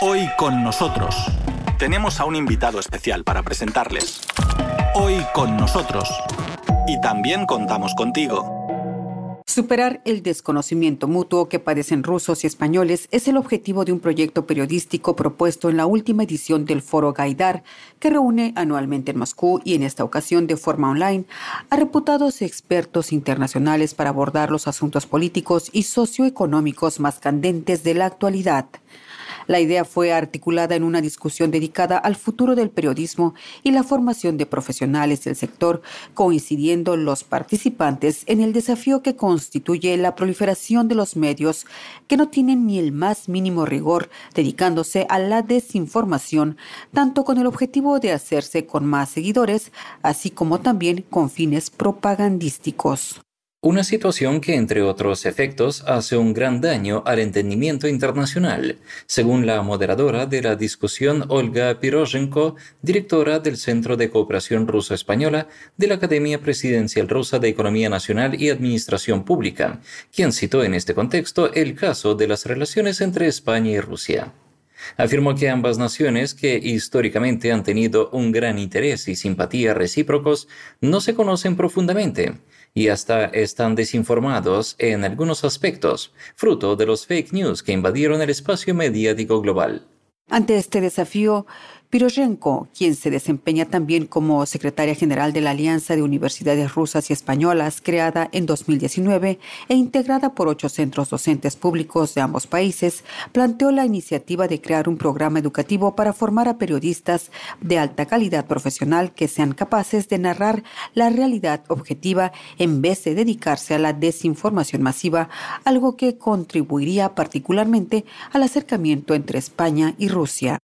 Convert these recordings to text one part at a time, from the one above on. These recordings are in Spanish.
Hoy con nosotros tenemos a un invitado especial para presentarles. Hoy con nosotros. Y también contamos contigo. Superar el desconocimiento mutuo que padecen rusos y españoles es el objetivo de un proyecto periodístico propuesto en la última edición del Foro Gaidar, que reúne anualmente en Moscú y en esta ocasión de forma online a reputados expertos internacionales para abordar los asuntos políticos y socioeconómicos más candentes de la actualidad. La idea fue articulada en una discusión dedicada al futuro del periodismo y la formación de profesionales del sector, coincidiendo los participantes en el desafío que constituye la proliferación de los medios que no tienen ni el más mínimo rigor, dedicándose a la desinformación, tanto con el objetivo de hacerse con más seguidores, así como también con fines propagandísticos. Una situación que, entre otros efectos, hace un gran daño al entendimiento internacional, según la moderadora de la discusión Olga Pirozhenko, directora del Centro de Cooperación Ruso-Española de la Academia Presidencial Rusa de Economía Nacional y Administración Pública, quien citó en este contexto el caso de las relaciones entre España y Rusia. Afirmó que ambas naciones, que históricamente han tenido un gran interés y simpatía recíprocos, no se conocen profundamente y hasta están desinformados en algunos aspectos, fruto de los fake news que invadieron el espacio mediático global. Ante este desafío, Piroshenko, quien se desempeña también como secretaria general de la Alianza de Universidades Rusas y Españolas, creada en 2019 e integrada por ocho centros docentes públicos de ambos países, planteó la iniciativa de crear un programa educativo para formar a periodistas de alta calidad profesional que sean capaces de narrar la realidad objetiva en vez de dedicarse a la desinformación masiva, algo que contribuiría particularmente al acercamiento entre España y Rusia.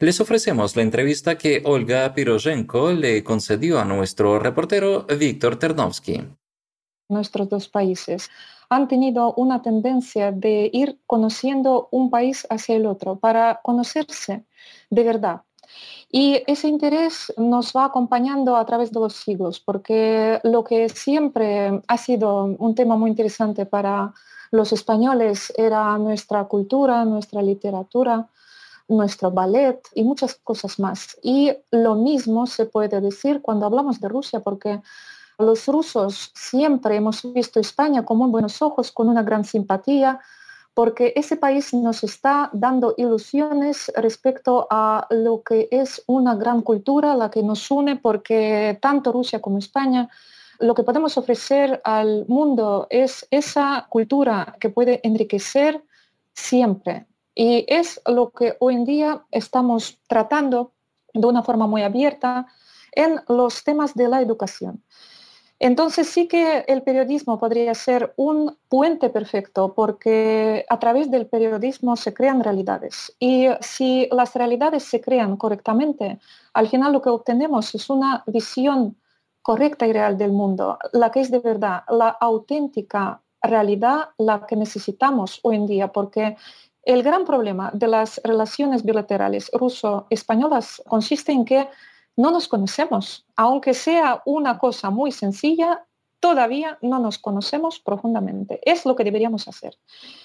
Les ofrecemos la entrevista que Olga Pirozhenko le concedió a nuestro reportero Víctor Ternovsky. Nuestros dos países han tenido una tendencia de ir conociendo un país hacia el otro para conocerse de verdad. Y ese interés nos va acompañando a través de los siglos, porque lo que siempre ha sido un tema muy interesante para los españoles era nuestra cultura, nuestra literatura, nuestro ballet y muchas cosas más. Y lo mismo se puede decir cuando hablamos de Rusia, porque los rusos siempre hemos visto España como en buenos ojos, con una gran simpatía, porque ese país nos está dando ilusiones respecto a lo que es una gran cultura, la que nos une, porque tanto Rusia como España lo que podemos ofrecer al mundo es esa cultura que puede enriquecer siempre y es lo que hoy en día estamos tratando de una forma muy abierta en los temas de la educación. Entonces sí que el periodismo podría ser un puente perfecto porque a través del periodismo se crean realidades y si las realidades se crean correctamente, al final lo que obtenemos es una visión correcta y real del mundo, la que es de verdad, la auténtica realidad, la que necesitamos hoy en día, porque el gran problema de las relaciones bilaterales ruso-españolas consiste en que no nos conocemos. Aunque sea una cosa muy sencilla, todavía no nos conocemos profundamente. Es lo que deberíamos hacer.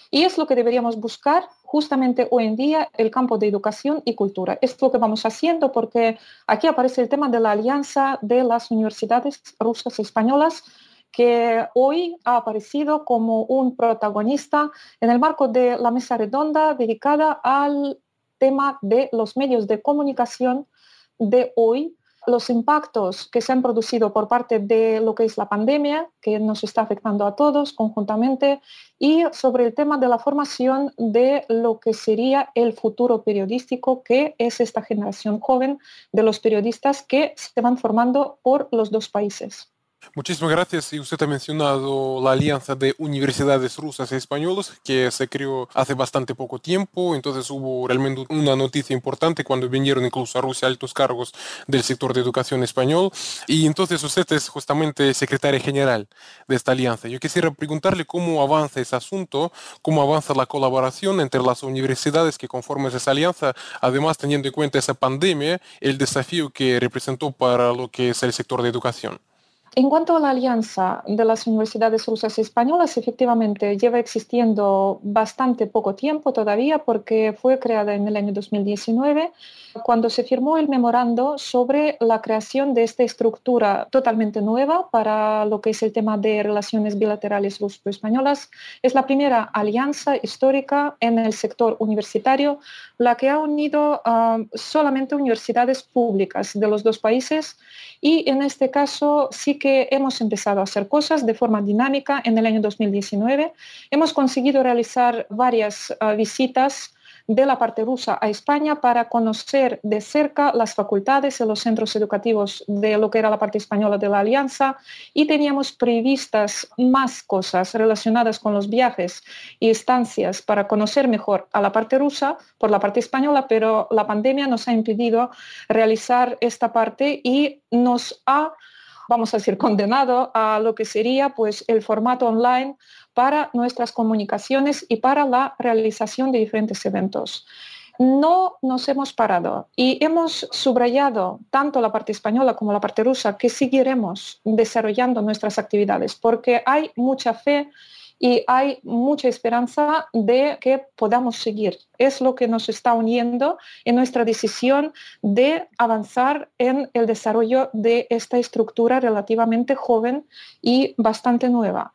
Y es lo que deberíamos buscar justamente hoy en día el campo de educación y cultura. Es lo que vamos haciendo porque aquí aparece el tema de la alianza de las universidades rusas y españolas que hoy ha aparecido como un protagonista en el marco de la mesa redonda dedicada al tema de los medios de comunicación de hoy, los impactos que se han producido por parte de lo que es la pandemia, que nos está afectando a todos conjuntamente, y sobre el tema de la formación de lo que sería el futuro periodístico, que es esta generación joven de los periodistas que se van formando por los dos países. Muchísimas gracias. Y usted ha mencionado la alianza de universidades rusas y españolas que se creó hace bastante poco tiempo. Entonces hubo realmente una noticia importante cuando vinieron incluso a Rusia altos cargos del sector de educación español. Y entonces usted es justamente secretaria general de esta alianza. Yo quisiera preguntarle cómo avanza ese asunto, cómo avanza la colaboración entre las universidades que conforman esa alianza, además teniendo en cuenta esa pandemia, el desafío que representó para lo que es el sector de educación. En cuanto a la alianza de las universidades rusas y españolas, efectivamente lleva existiendo bastante poco tiempo todavía porque fue creada en el año 2019 cuando se firmó el memorando sobre la creación de esta estructura totalmente nueva para lo que es el tema de relaciones bilaterales ruso-españolas. Es la primera alianza histórica en el sector universitario, la que ha unido solamente universidades públicas de los dos países y en este caso sí que hemos empezado a hacer cosas de forma dinámica en el año 2019. Hemos conseguido realizar varias ah, visitas de la parte rusa a España para conocer de cerca las facultades y los centros educativos de lo que era la parte española de la Alianza y teníamos previstas más cosas relacionadas con los viajes y estancias para conocer mejor a la parte rusa por la parte española, pero la pandemia nos ha impedido realizar esta parte y nos ha vamos a decir, condenado a lo que sería pues, el formato online para nuestras comunicaciones y para la realización de diferentes eventos. No nos hemos parado y hemos subrayado tanto la parte española como la parte rusa que seguiremos desarrollando nuestras actividades porque hay mucha fe y hay mucha esperanza de que podamos seguir. Es lo que nos está uniendo en nuestra decisión de avanzar en el desarrollo de esta estructura relativamente joven y bastante nueva.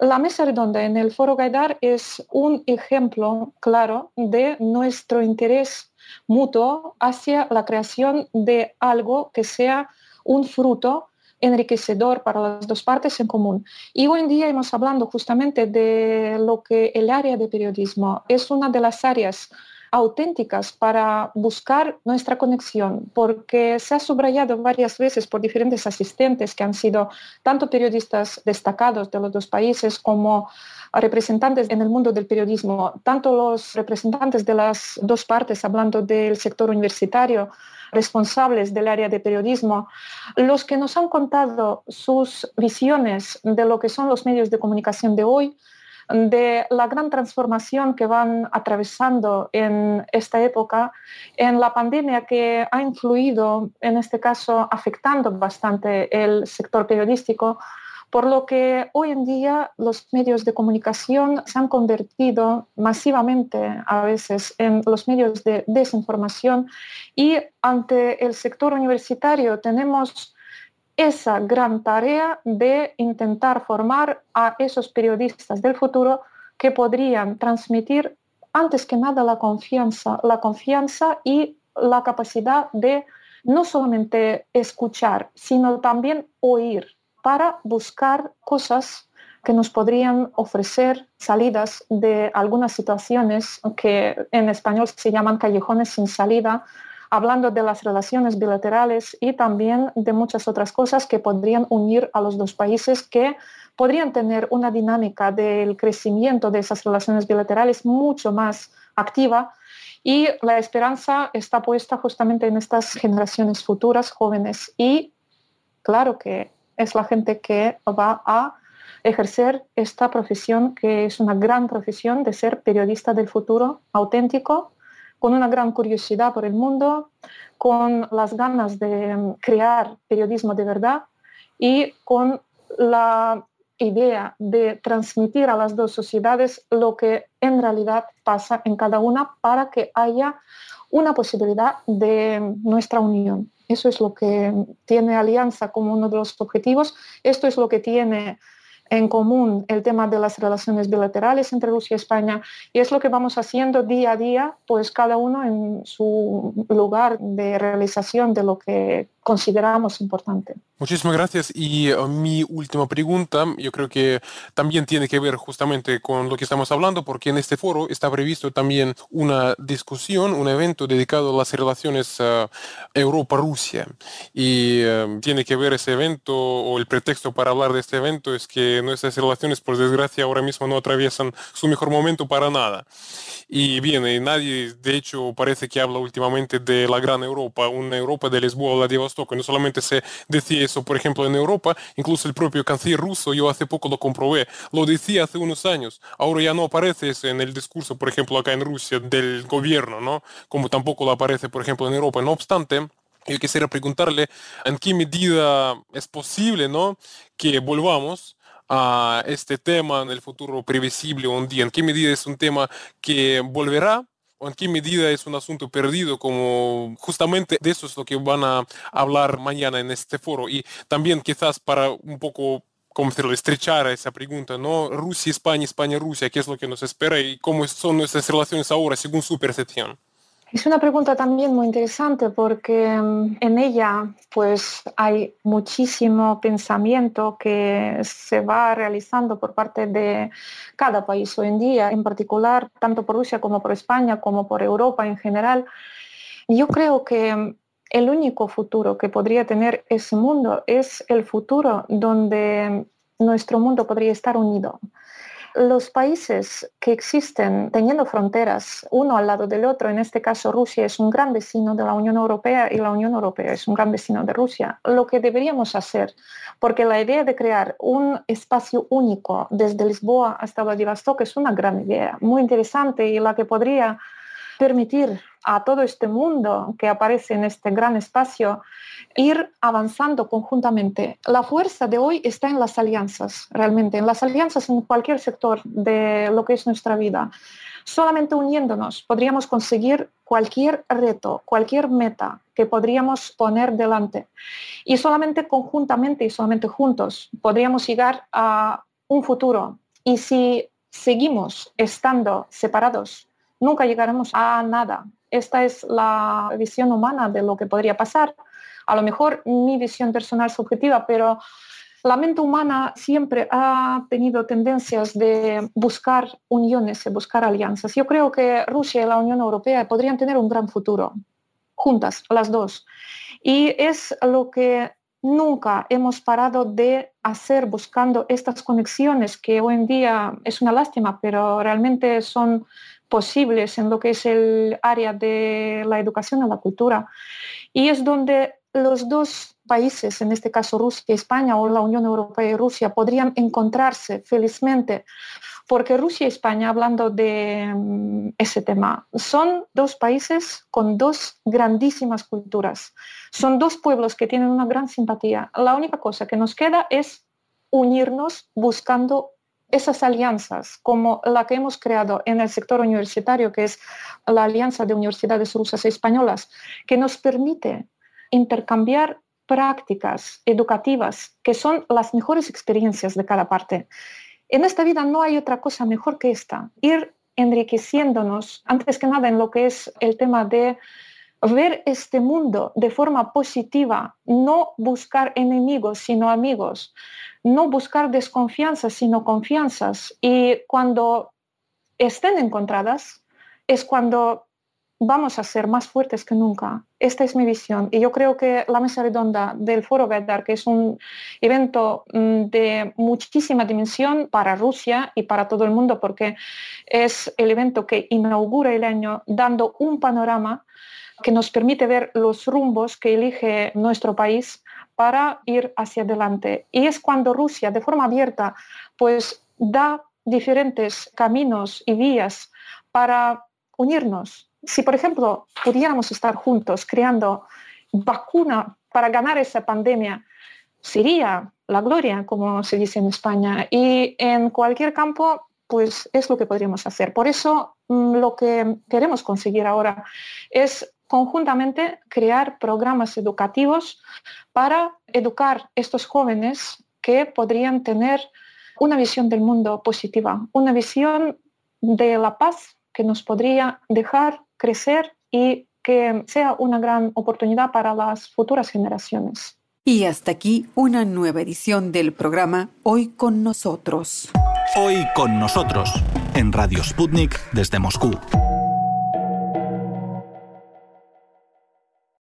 La mesa redonda en el Foro Gaidar es un ejemplo claro de nuestro interés mutuo hacia la creación de algo que sea un fruto enriquecedor para las dos partes en común. Y hoy en día hemos hablando justamente de lo que el área de periodismo es una de las áreas auténticas para buscar nuestra conexión, porque se ha subrayado varias veces por diferentes asistentes que han sido tanto periodistas destacados de los dos países como representantes en el mundo del periodismo, tanto los representantes de las dos partes, hablando del sector universitario, responsables del área de periodismo, los que nos han contado sus visiones de lo que son los medios de comunicación de hoy, de la gran transformación que van atravesando en esta época, en la pandemia que ha influido, en este caso, afectando bastante el sector periodístico, por lo que hoy en día los medios de comunicación se han convertido masivamente a veces en los medios de desinformación. Y ante el sector universitario tenemos esa gran tarea de intentar formar a esos periodistas del futuro que podrían transmitir antes que nada la confianza, la confianza y la capacidad de no solamente escuchar, sino también oír para buscar cosas que nos podrían ofrecer salidas de algunas situaciones que en español se llaman callejones sin salida, hablando de las relaciones bilaterales y también de muchas otras cosas que podrían unir a los dos países que podrían tener una dinámica del crecimiento de esas relaciones bilaterales mucho más activa. Y la esperanza está puesta justamente en estas generaciones futuras jóvenes y claro que es la gente que va a ejercer esta profesión, que es una gran profesión de ser periodista del futuro auténtico, con una gran curiosidad por el mundo, con las ganas de crear periodismo de verdad y con la idea de transmitir a las dos sociedades lo que en realidad pasa en cada una para que haya una posibilidad de nuestra unión. Eso es lo que tiene Alianza como uno de los objetivos. Esto es lo que tiene en común el tema de las relaciones bilaterales entre Rusia y España y es lo que vamos haciendo día a día, pues cada uno en su lugar de realización de lo que consideramos importante. Muchísimas gracias. Y uh, mi última pregunta, yo creo que también tiene que ver justamente con lo que estamos hablando, porque en este foro está previsto también una discusión, un evento dedicado a las relaciones uh, Europa-Rusia. Y uh, tiene que ver ese evento, o el pretexto para hablar de este evento es que nuestras relaciones, por desgracia, ahora mismo no atraviesan su mejor momento para nada. Y bien, nadie, de hecho, parece que habla últimamente de la gran Europa, una Europa de Lisboa o que No solamente se decía eso, por ejemplo, en Europa, incluso el propio canciller ruso, yo hace poco lo comprobé, lo decía hace unos años. Ahora ya no aparece eso en el discurso, por ejemplo, acá en Rusia del gobierno, ¿no? Como tampoco lo aparece, por ejemplo, en Europa. No obstante, Yo quisiera preguntarle en qué medida es posible ¿no? que volvamos a este tema en el futuro previsible un día, en qué medida es un tema que volverá o en qué medida es un asunto perdido, como justamente de eso es lo que van a hablar mañana en este foro. Y también quizás para un poco como decirlo, estrechar esa pregunta, ¿no? Rusia, España, España, Rusia, ¿qué es lo que nos espera y cómo son nuestras relaciones ahora según su percepción? Es una pregunta también muy interesante porque mm, en ella pues hay muchísimo pensamiento que se va realizando por parte de cada país hoy en día, en particular tanto por Rusia como por España como por Europa en general. Yo creo que el único futuro que podría tener ese mundo es el futuro donde nuestro mundo podría estar unido los países que existen teniendo fronteras uno al lado del otro, en este caso Rusia es un gran vecino de la Unión Europea y la Unión Europea es un gran vecino de Rusia, lo que deberíamos hacer, porque la idea de crear un espacio único desde Lisboa hasta Vladivostok es una gran idea, muy interesante y la que podría permitir a todo este mundo que aparece en este gran espacio ir avanzando conjuntamente. La fuerza de hoy está en las alianzas, realmente, en las alianzas en cualquier sector de lo que es nuestra vida. Solamente uniéndonos podríamos conseguir cualquier reto, cualquier meta que podríamos poner delante. Y solamente conjuntamente y solamente juntos podríamos llegar a un futuro. Y si seguimos estando separados, nunca llegaremos a nada. Esta es la visión humana de lo que podría pasar. A lo mejor mi visión personal subjetiva, pero la mente humana siempre ha tenido tendencias de buscar uniones, de buscar alianzas. Yo creo que Rusia y la Unión Europea podrían tener un gran futuro, juntas, las dos. Y es lo que nunca hemos parado de hacer buscando estas conexiones que hoy en día es una lástima, pero realmente son posibles en lo que es el área de la educación y la cultura. Y es donde los dos países, en este caso Rusia y España o la Unión Europea y Rusia, podrían encontrarse felizmente, porque Rusia y España, hablando de mm, ese tema, son dos países con dos grandísimas culturas, son dos pueblos que tienen una gran simpatía. La única cosa que nos queda es unirnos buscando esas alianzas, como la que hemos creado en el sector universitario, que es la Alianza de Universidades Rusas y Españolas, que nos permite intercambiar prácticas educativas que son las mejores experiencias de cada parte. En esta vida no hay otra cosa mejor que esta, ir enriqueciéndonos, antes que nada en lo que es el tema de ver este mundo de forma positiva, no buscar enemigos, sino amigos, no buscar desconfianzas, sino confianzas. Y cuando estén encontradas, es cuando vamos a ser más fuertes que nunca. Esta es mi visión. Y yo creo que la mesa redonda del Foro Gaidar, que es un evento mm, de muchísima dimensión para Rusia y para todo el mundo, porque es el evento que inaugura el año dando un panorama que nos permite ver los rumbos que elige nuestro país para ir hacia adelante. Y es cuando Rusia, de forma abierta, pues da diferentes caminos y vías para unirnos. Si, por ejemplo, pudiéramos estar juntos creando vacuna para ganar esa pandemia, sería la gloria, como se dice en España. Y en cualquier campo, pues es lo que podríamos hacer. Por eso mm, lo que queremos conseguir ahora es conjuntamente crear programas educativos para educar estos jóvenes que podrían tener una visión del mundo positiva, una visión de la paz que nos podría dejar crecer y que sea una gran oportunidad para las futuras generaciones. Y hasta aquí una nueva edición del programa Hoy con nosotros. Hoy con nosotros, en Radio Sputnik desde Moscú.